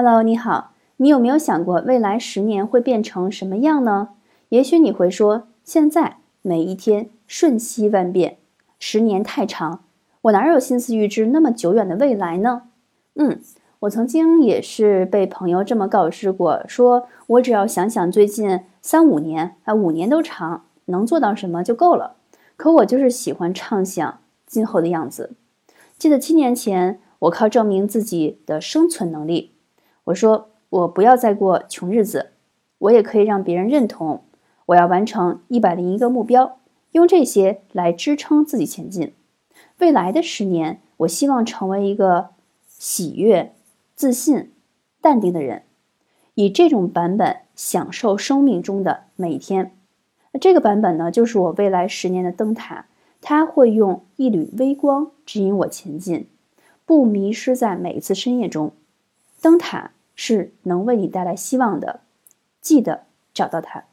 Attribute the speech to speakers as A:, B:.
A: Hello，你好，你有没有想过未来十年会变成什么样呢？也许你会说，现在每一天瞬息万变，十年太长，我哪有心思预知那么久远的未来呢？嗯，我曾经也是被朋友这么告知过，说我只要想想最近三五年啊，五年都长，能做到什么就够了。可我就是喜欢畅想今后的样子。记得七年前，我靠证明自己的生存能力。我说，我不要再过穷日子，我也可以让别人认同。我要完成一百零一个目标，用这些来支撑自己前进。未来的十年，我希望成为一个喜悦、自信、淡定的人，以这种版本享受生命中的每一天。那这个版本呢，就是我未来十年的灯塔，它会用一缕微光指引我前进，不迷失在每一次深夜中。灯塔。是能为你带来希望的，记得找到他。